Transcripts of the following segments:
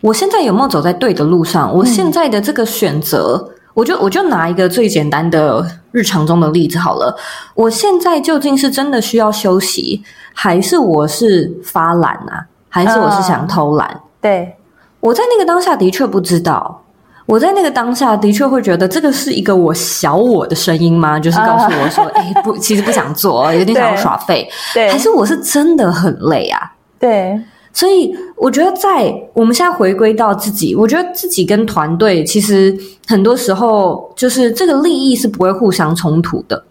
我现在有没有走在对的路上？我现在的这个选择，我就我就拿一个最简单的日常中的例子好了。我现在究竟是真的需要休息，还是我是发懒啊？还是我是想偷懒？对，我在那个当下的确不知道。我在那个当下的确会觉得这个是一个我小我的声音吗？就是告诉我说，哎，不，其实不想做，有点想要耍废。对，还是我是真的很累啊？对，所以我觉得在我们现在回归到自己，我觉得自己跟团队其实很多时候就是这个利益是不会互相冲突的。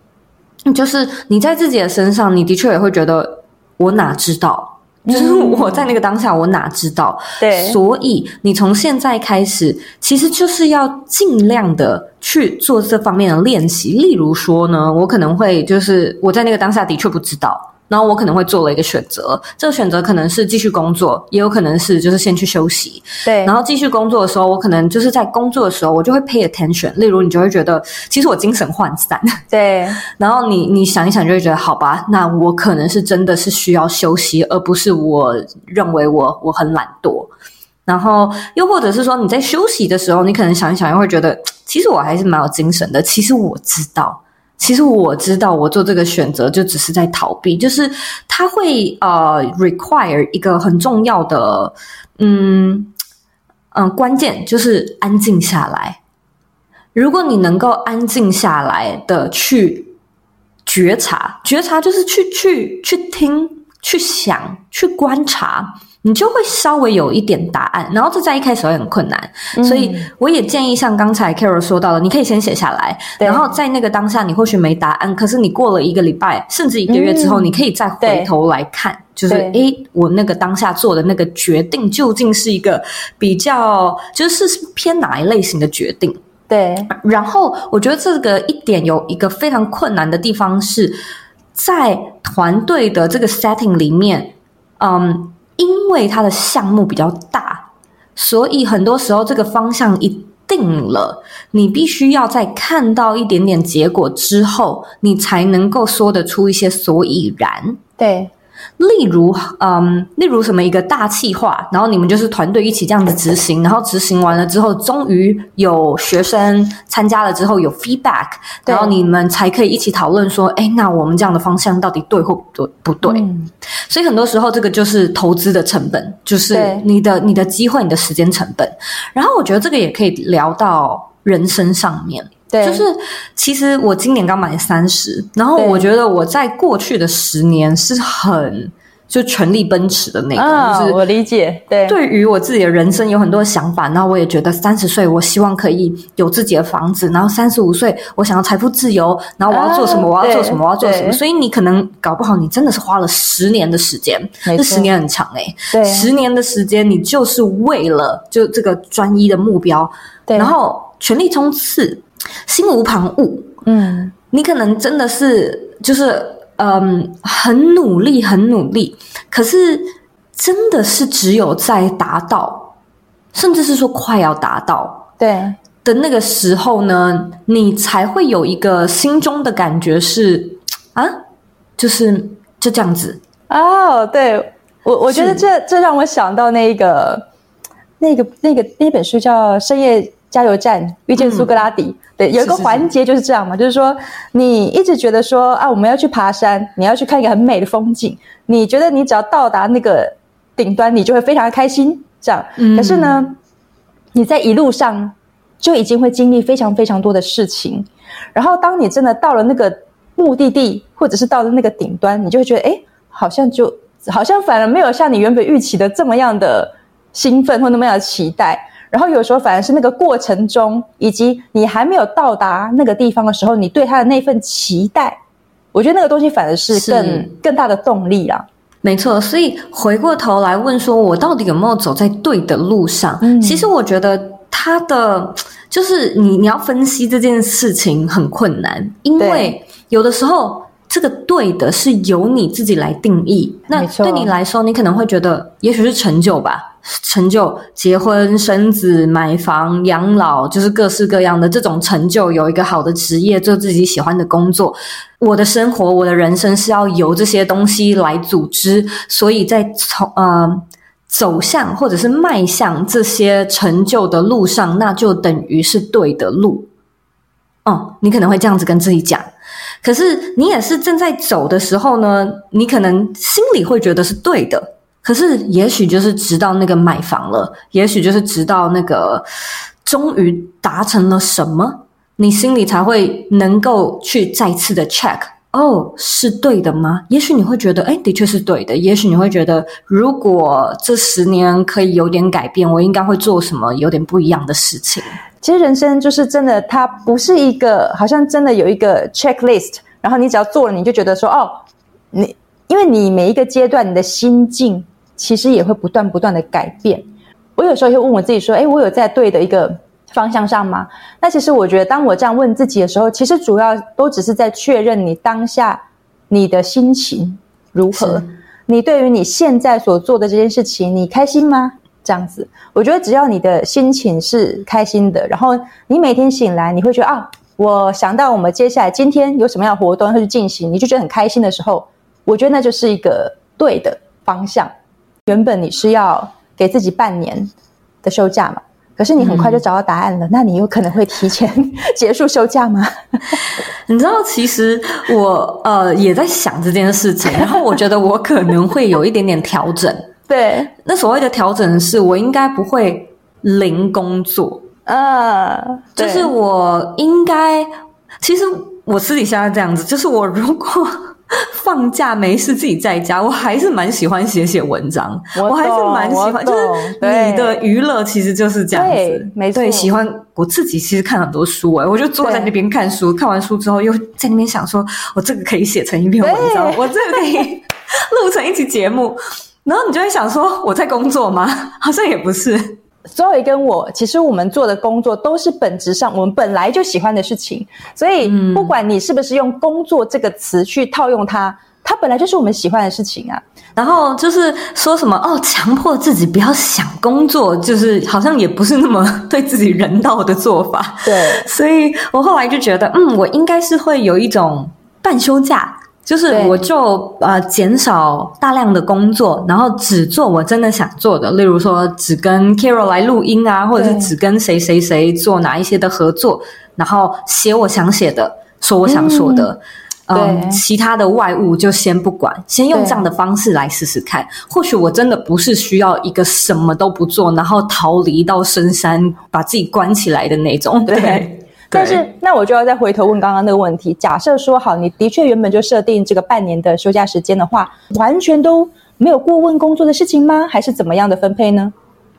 就是你在自己的身上，你的确也会觉得我哪知道。就是我在那个当下，我哪知道？对，所以你从现在开始，其实就是要尽量的去做这方面的练习。例如说呢，我可能会就是我在那个当下的确不知道。然后我可能会做了一个选择，这个选择可能是继续工作，也有可能是就是先去休息。对。然后继续工作的时候，我可能就是在工作的时候，我就会 pay attention。例如，你就会觉得其实我精神涣散。对。然后你你想一想，就会觉得好吧，那我可能是真的是需要休息，而不是我认为我我很懒惰。然后又或者是说你在休息的时候，你可能想一想，又会觉得其实我还是蛮有精神的。其实我知道。其实我知道，我做这个选择就只是在逃避，就是它会呃 require 一个很重要的嗯嗯关键，就是安静下来。如果你能够安静下来的去觉察，觉察就是去去去听、去想、去观察。你就会稍微有一点答案，然后这在一开始会很困难，所以我也建议像刚才 Carol 说到的，你可以先写下来，然后在那个当下你或许没答案，可是你过了一个礼拜甚至一个月之后，你可以再回头来看，就是诶，我那个当下做的那个决定究竟是一个比较就是偏哪一类型的决定？对。然后我觉得这个一点有一个非常困难的地方是在团队的这个 setting 里面，嗯。因为它的项目比较大，所以很多时候这个方向一定了，你必须要在看到一点点结果之后，你才能够说得出一些所以然。对。例如，嗯，例如什么一个大气化，然后你们就是团队一起这样子执行，然后执行完了之后，终于有学生参加了之后有 feedback，然后你们才可以一起讨论说，哎，那我们这样的方向到底对或不不对？所以很多时候这个就是投资的成本，就是你的你的机会、你的时间成本。然后我觉得这个也可以聊到人生上面。对，就是其实我今年刚满三十，然后我觉得我在过去的十年是很就全力奔驰的那个，就是我理解。对，对于我自己的人生有很多想法，那我也觉得三十岁我希望可以有自己的房子，然后三十五岁我想要财富自由，然后我要做什么？我要做什么？我要做什么？所以你可能搞不好你真的是花了十年的时间，这十年很长哎，对，十年的时间你就是为了就这个专一的目标，然后全力冲刺。心无旁骛，嗯，你可能真的是就是嗯很努力很努力，可是真的是只有在达到，甚至是说快要达到对。的那个时候呢，你才会有一个心中的感觉是啊，就是就这样子。哦。对。我我觉得这这让我想到那个那个那个那本书叫《深夜加油站》，遇见苏格拉底。对，有一个环节就是这样嘛，就是说你一直觉得说啊，我们要去爬山，你要去看一个很美的风景，你觉得你只要到达那个顶端，你就会非常的开心。这样，可是呢，你在一路上就已经会经历非常非常多的事情，然后当你真的到了那个目的地，或者是到了那个顶端，你就会觉得，哎，好像就好像反而没有像你原本预期的这么样的兴奋或那么样的期待。然后有时候反而是那个过程中，以及你还没有到达那个地方的时候，你对他的那份期待，我觉得那个东西反而是更更大的动力啊。没错，所以回过头来问说，我到底有没有走在对的路上？其实我觉得他的就是你你要分析这件事情很困难，因为有的时候这个对的是由你自己来定义。那对你来说，你可能会觉得也许是成就吧。成就结婚、生子、买房、养老，就是各式各样的这种成就。有一个好的职业，做自己喜欢的工作。我的生活，我的人生是要由这些东西来组织。所以在从呃，走向或者是迈向这些成就的路上，那就等于是对的路。哦，你可能会这样子跟自己讲，可是你也是正在走的时候呢，你可能心里会觉得是对的，可是也许就是直到那个买房了，也许就是直到那个终于达成了什么，你心里才会能够去再次的 check。哦，是对的吗？也许你会觉得，哎，的确是对的。也许你会觉得，如果这十年可以有点改变，我应该会做什么有点不一样的事情。其实人生就是真的，它不是一个好像真的有一个 checklist，然后你只要做了，你就觉得说，哦，你因为你每一个阶段你的心境其实也会不断不断的改变。我有时候会问我自己说，哎，我有在对的一个。方向上吗？那其实我觉得，当我这样问自己的时候，其实主要都只是在确认你当下你的心情如何，你对于你现在所做的这件事情，你开心吗？这样子，我觉得只要你的心情是开心的，然后你每天醒来，你会觉得啊，我想到我们接下来今天有什么样的活动会去进行，你就觉得很开心的时候，我觉得那就是一个对的方向。原本你是要给自己半年的休假嘛？可是你很快就找到答案了，那你有可能会提前 结束休假吗？你知道，其实我呃也在想这件事情，然后我觉得我可能会有一点点调整。对，那所谓的调整是我应该不会零工作，呃，就是我应该，其实我私底下这样子，就是我如果。放假没事自己在家，我还是蛮喜欢写写文章。我还是蛮喜欢，就是你的娱乐其实就是这样子。没错，喜欢我自己其实看很多书哎，我就坐在那边看书，看完书之后又在那边想说，我这个可以写成一篇文章，我这个可以 录成一期节目。然后你就会想说，我在工作吗？好像也不是。所以跟我，其实我们做的工作都是本质上我们本来就喜欢的事情。所以不管你是不是用“工作”这个词去套用它，它本来就是我们喜欢的事情啊。然后就是说什么哦，强迫自己不要想工作，就是好像也不是那么对自己人道的做法。对，所以我后来就觉得，嗯，我应该是会有一种半休假。就是我就呃减少大量的工作，然后只做我真的想做的，例如说只跟 Carol 来录音啊，或者是只跟谁谁谁做哪一些的合作，然后写我想写的，说我想说的，嗯，其他的外物就先不管，先用这样的方式来试试看。或许我真的不是需要一个什么都不做，然后逃离到深山把自己关起来的那种，对。但是，那我就要再回头问刚刚那个问题：假设说好，你的确原本就设定这个半年的休假时间的话，完全都没有过问工作的事情吗？还是怎么样的分配呢？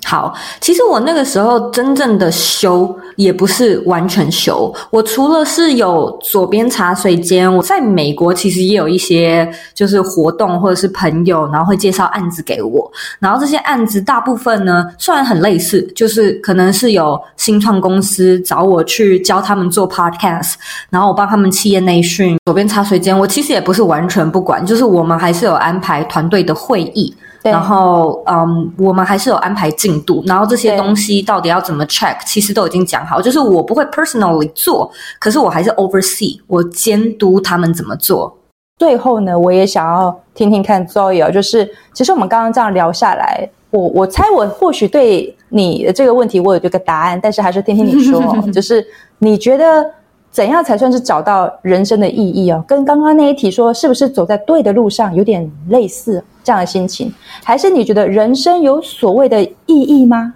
好，其实我那个时候真正的休也不是完全休，我除了是有左边茶水间，我在美国其实也有一些就是活动或者是朋友，然后会介绍案子给我，然后这些案子大部分呢虽然很类似，就是可能是有新创公司找我去教他们做 podcast，然后我帮他们企业内训。左边茶水间，我其实也不是完全不管，就是我们还是有安排团队的会议。然后，嗯，我们还是有安排进度，然后这些东西到底要怎么 check，其实都已经讲好。就是我不会 personally 做，可是我还是 oversee，我监督他们怎么做。最后呢，我也想要听听看 Zoe，就是其实我们刚刚这样聊下来，我我猜我或许对你的这个问题我有这个答案，但是还是听听你说，就是你觉得。怎样才算是找到人生的意义啊？跟刚刚那一题说，是不是走在对的路上，有点类似这样的心情？还是你觉得人生有所谓的意义吗？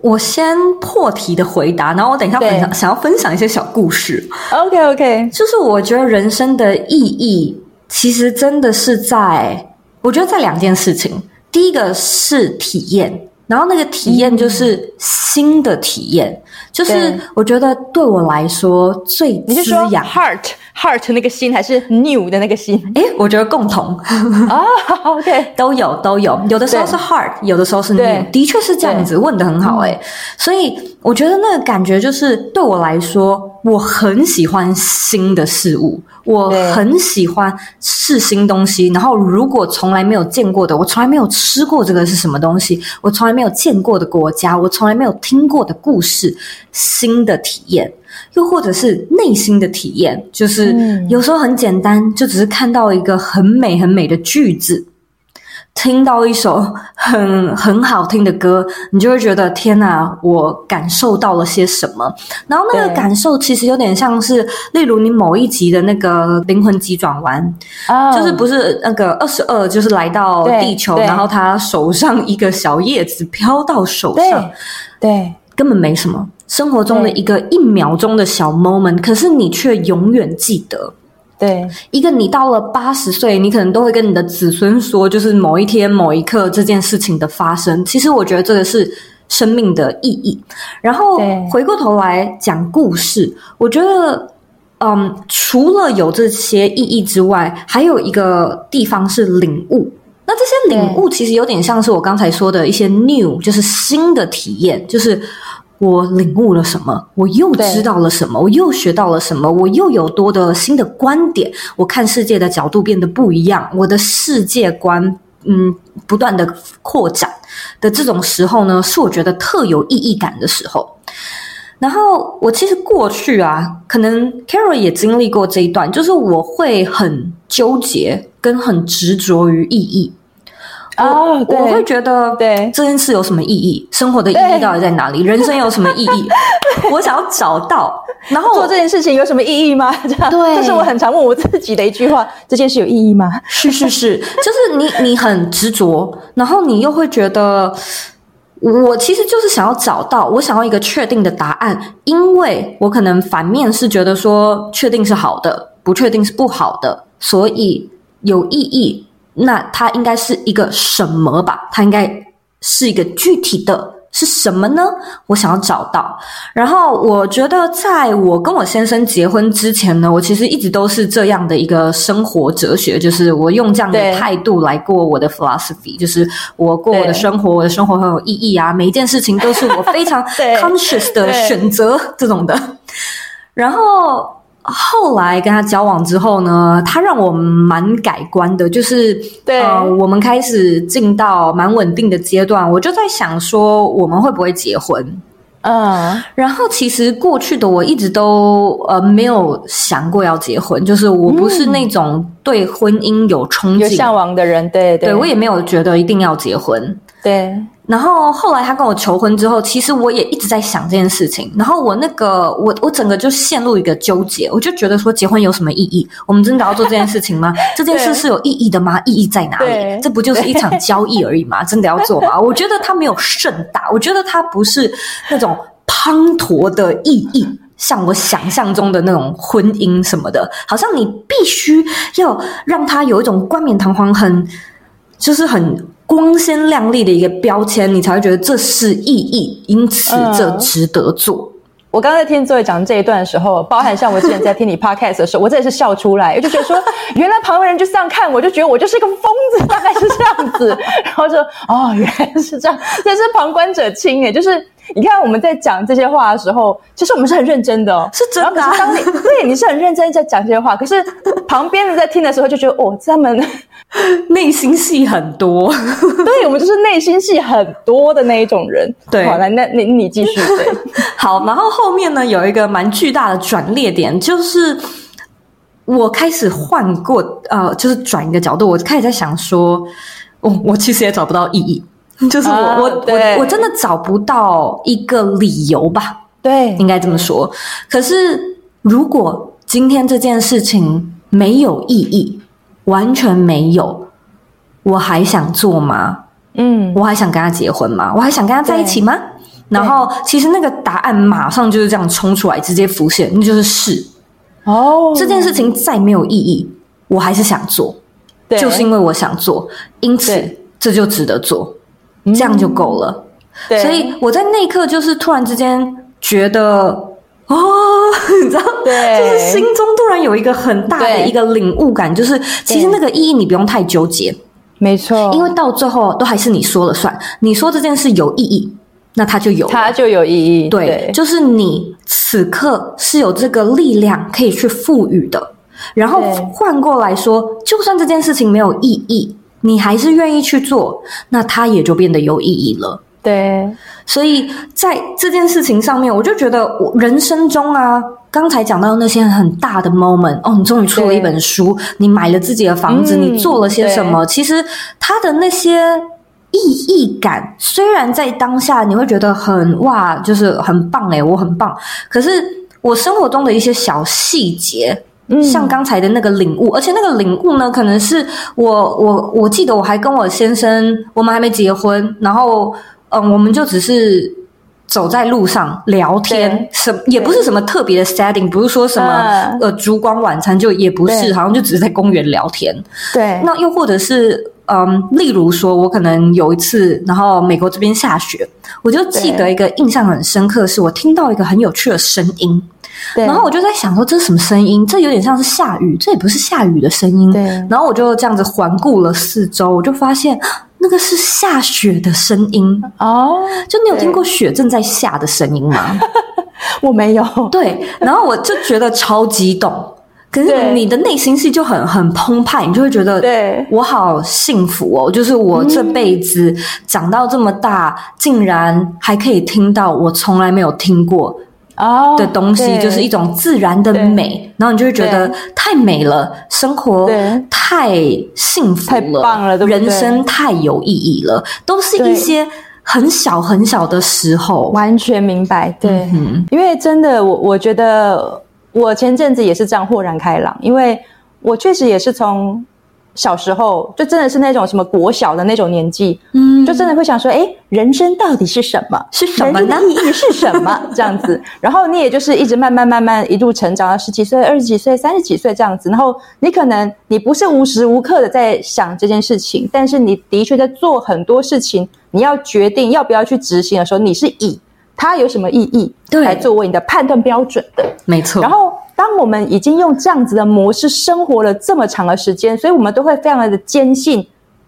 我先破题的回答，然后我等一下分享，想要分享一些小故事。OK OK，就是我觉得人生的意义，其实真的是在，我觉得在两件事情。第一个是体验。然后那个体验就是新的体验，就是我觉得对我来说最滋养。heart heart 那个心还是 new 的那个心？诶，我觉得共同啊。OK，都有都有，有的时候是 heart，有的时候是 new，的确是这样子。问的很好，诶，所以我觉得那个感觉就是对我来说，我很喜欢新的事物。我很喜欢试新东西，然后如果从来没有见过的，我从来没有吃过这个是什么东西，我从来没有见过的国家，我从来没有听过的故事，新的体验，又或者是内心的体验，就是有时候很简单，就只是看到一个很美很美的句子，听到一首很很好听的歌，你就会觉得天哪，我感受到了些什么。然后那个感受其实有点像是，例如你某一集的那个灵魂急转弯，啊就是不是那个二十二，就是来到地球，然后他手上一个小叶子飘到手上对，对。根本没什么。生活中的一个一秒钟的小 moment，可是你却永远记得。对一个你到了八十岁，你可能都会跟你的子孙说，就是某一天某一刻这件事情的发生。其实我觉得这个是生命的意义。然后回过头来讲故事，我觉得，嗯，除了有这些意义之外，还有一个地方是领悟。那这些领悟其实有点像是我刚才说的一些 new，就是新的体验，就是我领悟了什么，我又知道了什么，我又学到了什么，我又有多的新的观点，我看世界的角度变得不一样，我的世界观嗯不断的扩展的这种时候呢，是我觉得特有意义感的时候。然后我其实过去啊，可能 Carol 也经历过这一段，就是我会很纠结跟很执着于意义。哦，我对会觉得，对这件事有什么意义？生活的意义到底在哪里？人生有什么意义？我想要找到，然后做这件事情有什么意义吗？这样对这是我很常问我自己的一句话：这件事有意义吗？是是是，就是你你很执着，然后你又会觉得，我其实就是想要找到，我想要一个确定的答案，因为我可能反面是觉得说，确定是好的，不确定是不好的，所以有意义，那它应该是一个什么吧？它应该是一个具体的。是什么呢？我想要找到。然后我觉得，在我跟我先生结婚之前呢，我其实一直都是这样的一个生活哲学，就是我用这样的态度来过我的 philosophy，就是我过我的生活，我的生活很有意义啊，每一件事情都是我非常 对 conscious 的选择这种的。然后后来跟他交往之后呢，他让我蛮改观的，就是对呃，我们开始进到蛮稳定的阶段，我就在想说，我们会不会结婚？嗯，然后其实过去的我一直都呃没有想过要结婚，就是我不是那种对婚姻有憧有憬，向往的人，对对我也没有觉得一定要结婚。对然后后来他跟我求婚之后，其实我也一直在想这件事情。然后我那个我我整个就陷入一个纠结，我就觉得说结婚有什么意义？我们真的要做这件事情吗？这件事是有意义的吗？意义在哪里对？这不就是一场交易而已吗？真的要做吗？我觉得它没有盛大，我觉得它不是那种滂沱的意义。像我想象中的那种婚姻什么的，好像你必须要让它有一种冠冕堂皇、很就是很光鲜亮丽的一个标签，你才会觉得这是意义，因此嗯这值得做。我刚才听作业讲这一段的时候，包含像我之前在听你 podcast 的时候，我真的是笑出来，我就觉得说，原来旁边人就这样看，我就觉得我就是一个疯子，大概是这样子。然后就哦，原来是这样，这是旁观者清诶，就是 你看我们在讲这些话的时候，其实我们是很认真的哦，是真的啊。可是当你对你是很认真在讲这些话，可是旁边人在听的时候就觉得哦，他们 内心戏很多，对我们就是内心戏很多的那一种人。对。好，来，那你你继续对。好，然后后面呢有一个蛮巨大的转捩点，就是我开始换过呃，就是转一个角度，我开始在想说，我我其实也找不到意义，就是我、啊我我我真的找不到一个理由吧，对。应该这么说。可是如果今天这件事情没有意义，完全没有，我还想做吗？嗯，我还想跟他结婚吗？我还想跟他在一起吗？然后其实那个答案马上就是这样冲出来，直接浮现，那就是是哦，这件事情再没有意义，我还是想做，对。就是因为我想做，因此这就值得做，这样就够了。对所以我在那一刻就是突然之间觉得，哦，你知道，就是心中突然有一个很大的一个领悟感，就是其实那个意义你不用太纠结，没错，因为到最后都还是你说了算。你说这件事有意义，那它就有。它就有意义。对，就是你此刻是有这个力量可以去赋予的。然后对换过来说，就算这件事情没有意义，你还是愿意去做，那它也就变得有意义了。对所以在这件事情上面，我就觉得我人生中啊，刚才讲到那些很大的 moment，哦，你终于出了一本书，你买了自己的房子，你做了些什么？其实它的那些意义感，虽然在当下你会觉得很哇，就是很棒诶，我很棒。可是我生活中的一些小细节，像刚才的那个领悟，而且那个领悟呢，可能是我我我记得我还跟我先生，我们还没结婚，然后嗯，我们就只是。走在路上聊天，什也不是什么特别的 setting，不是说什么呃烛光晚餐，就也不是，好像就只是在公园聊天。对，那又或者是嗯，例如说，我可能有一次，然后美国这边下雪，我就记得一个印象很深刻，是我听到一个很有趣的声音。然后我就在想说，这是什么声音？这有点像是下雨，这也不是下雨的声音。对，然后我就这样子环顾了四周，我就发现。那个是下雪的声音哦，就你有听过雪正在下的声音吗？我没有。对，然后我就觉得超激动，可是你的内心戏就很很澎湃，你就会觉得，对我好幸福哦，就是我这辈子长到这么大，竟然还可以听到我从来没有听过。哦，的东西就是一种自然的美，然后你就会觉得太美了，生活太幸福了，太棒了，人生太有意义了，都是一些很小很小的时候，完全明白。对，因为真的，我我觉得我前阵子也是这样豁然开朗，因为我确实也是从。小时候就真的是那种什么国小的那种年纪，嗯，就真的会想说，哎，人生到底是什么？是什么呢？意义是什么？这样子，然后你也就是一直慢慢慢慢一路成长到十几岁、二十几岁、三十几岁这样子，然后你可能你不是无时无刻的在想这件事情，但是你的确在做很多事情。你要决定要不要去执行的时候，你是以它有什么意义来作为你的判断标准的，没错。然后。当我们已经用这样子的模式生活了这么长的时间，所以我们都会非常的坚信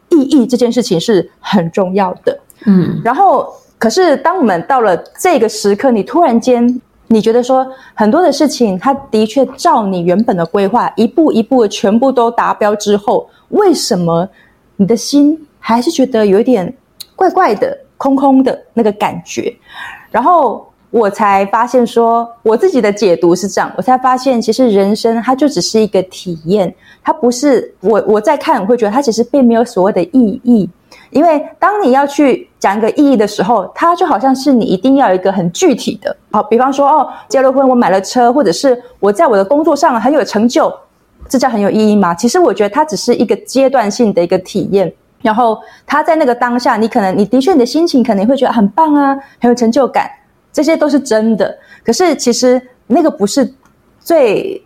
意义这件事情是很重要的。嗯，然后可是当我们到了这个时刻，你突然间你觉得说很多的事情，它的确照你原本的规划一步一步的全部都达标之后，为什么你的心还是觉得有一点怪怪的、空空的那个感觉？然后。我才发现，说我自己的解读是这样，我才发现，其实人生它就只是一个体验，它不是我我在看，我会觉得它其实并没有所谓的意义。因为当你要去讲一个意义的时候，它就好像是你一定要有一个很具体的，好，比方说哦，结了婚，我买了车，或者是我在我的工作上很有成就，这叫很有意义吗？其实我觉得它只是一个阶段性的一个体验，然后它在那个当下，你可能你的确你的心情可能会觉得很棒啊，很有成就感。这些都是真的，可是其实那个不是最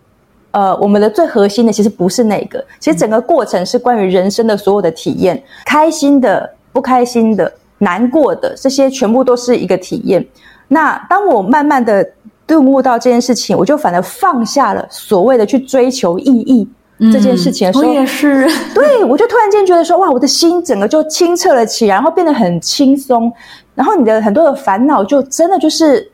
呃，我们的最核心的，其实不是那个。其实整个过程是关于人生的所有的体验，开心的、不开心的、难过的，这些全部都是一个体验。那当我慢慢的顿悟到这件事情，我就反而放下了所谓的去追求意义这件事情。我也是，对我就突然间觉得说，哇，我的心整个就清澈了起来，然后变得很轻松。然后你的很多的烦恼就真的就是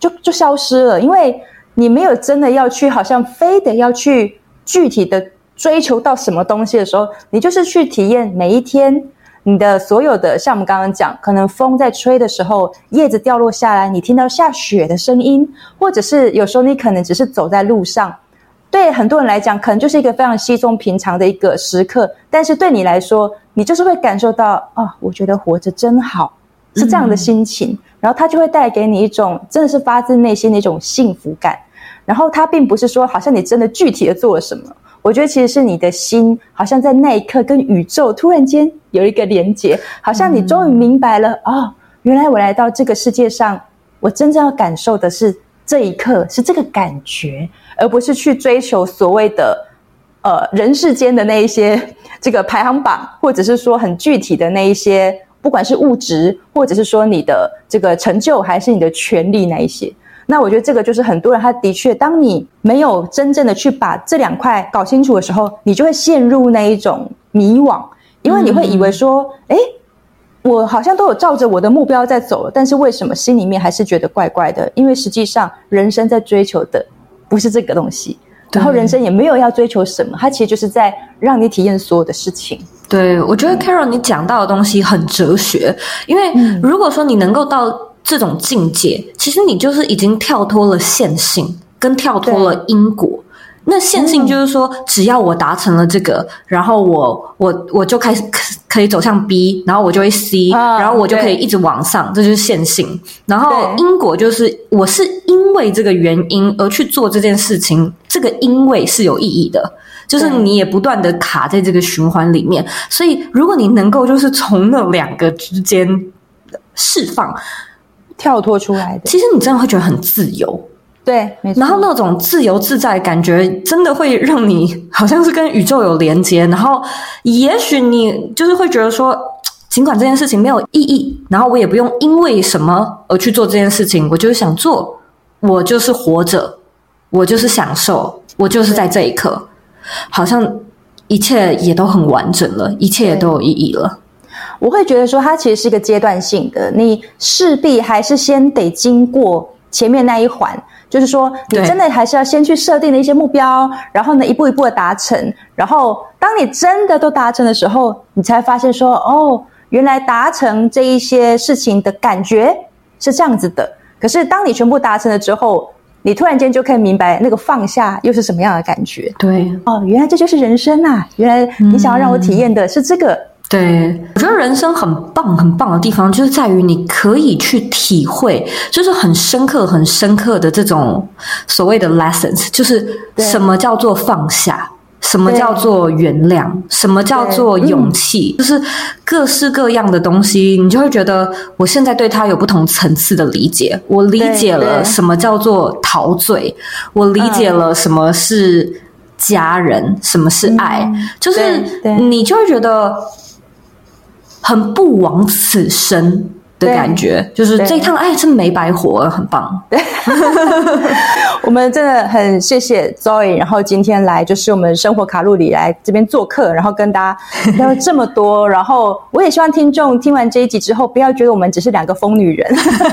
就就消失了，因为你没有真的要去，好像非得要去具体的追求到什么东西的时候，你就是去体验每一天你的所有的，像我们刚刚讲，可能风在吹的时候，叶子掉落下来，你听到下雪的声音，或者是有时候你可能只是走在路上，对很多人来讲，可能就是一个非常稀松平常的一个时刻，但是对你来说，你就是会感受到啊，我觉得活着真好。是这样的心情，然后它就会带给你一种真的是发自内心的一种幸福感。然后它并不是说好像你真的具体的做了什么，我觉得其实是你的心好像在那一刻跟宇宙突然间有一个连接，好像你终于明白了哦，原来我来到这个世界上，我真正要感受的是这一刻，是这个感觉，而不是去追求所谓的呃人世间的那一些这个排行榜，或者是说很具体的那一些。不管是物质，或者是说你的这个成就，还是你的权利那一些，那我觉得这个就是很多人他的确，当你没有真正的去把这两块搞清楚的时候，你就会陷入那一种迷惘，因为你会以为说，哎，我好像都有照着我的目标在走，但是为什么心里面还是觉得怪怪的？因为实际上人生在追求的不是这个东西，然后人生也没有要追求什么，它其实就是在让你体验所有的事情。对，我觉得 Carol 你讲到的东西很哲学，因为如果说你能够到这种境界，其实你就是已经跳脱了线性，跟跳脱了因果。那线性就是说，只要我达成了这个，然后我我我就开始可可以走向 B，然后我就会 C，、啊然后我就可以一直往上，这就是线性。然后因果就是我是因为这个原因而去做这件事情，这个因为是有意义的。就是你也不断的卡在这个循环里面，所以如果你能够就是从那两个之间释放，跳脱出来的，其实你真的会觉得很自由。对，没错。然后那种自由自在的感觉，真的会让你好像是跟宇宙有连接。然后，也许你就是会觉得说，尽管这件事情没有意义，然后我也不用因为什么而去做这件事情，我就是想做，我就是活着，我就是享受，我就是在这一刻，好像一切也都很完整了，一切也都有意义了。我会觉得说，它其实是一个阶段性的，你势必还是先得经过前面那一环，就是说，你真的还是要先去设定的一些目标，然后呢，一步一步的达成，然后当你真的都达成的时候，你才发现说，哦，原来达成这一些事情的感觉是这样子的。可是当你全部达成了之后，你突然间就可以明白那个放下又是什么样的感觉。对，哦，原来这就是人生啊！原来你想要让我体验的是这个。对，我觉得人生很棒、很棒的地方，就是在于你可以去体会，就是很深刻、很深刻的这种所谓的 lessons，就是什么叫做放下。什么叫做原谅？什么叫做勇气？就是各式各样的东西，你就会觉得我现在对他有不同层次的理解。我理解了什么叫做陶醉，我理解了什么是家人，什么是爱，就是你就会觉得很不枉此生的感觉，就是对这一趟哎真没白活，很棒。对 我们真的很谢谢 Zoe，然后今天来就是我们生活卡路里来这边做客，然后跟大家聊了这么多，然后我也希望听众听完这一集之后，不要觉得我们只是两个疯女人，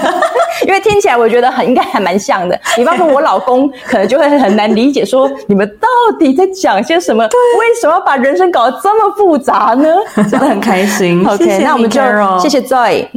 因为听起来我觉得很应该还蛮像的。比方说，我老公可能就会很难理解，说你们到底在讲些什么？为什么要把人生搞得这么复杂呢？真的很开心。OK，谢谢那我们就谢谢 Zoe。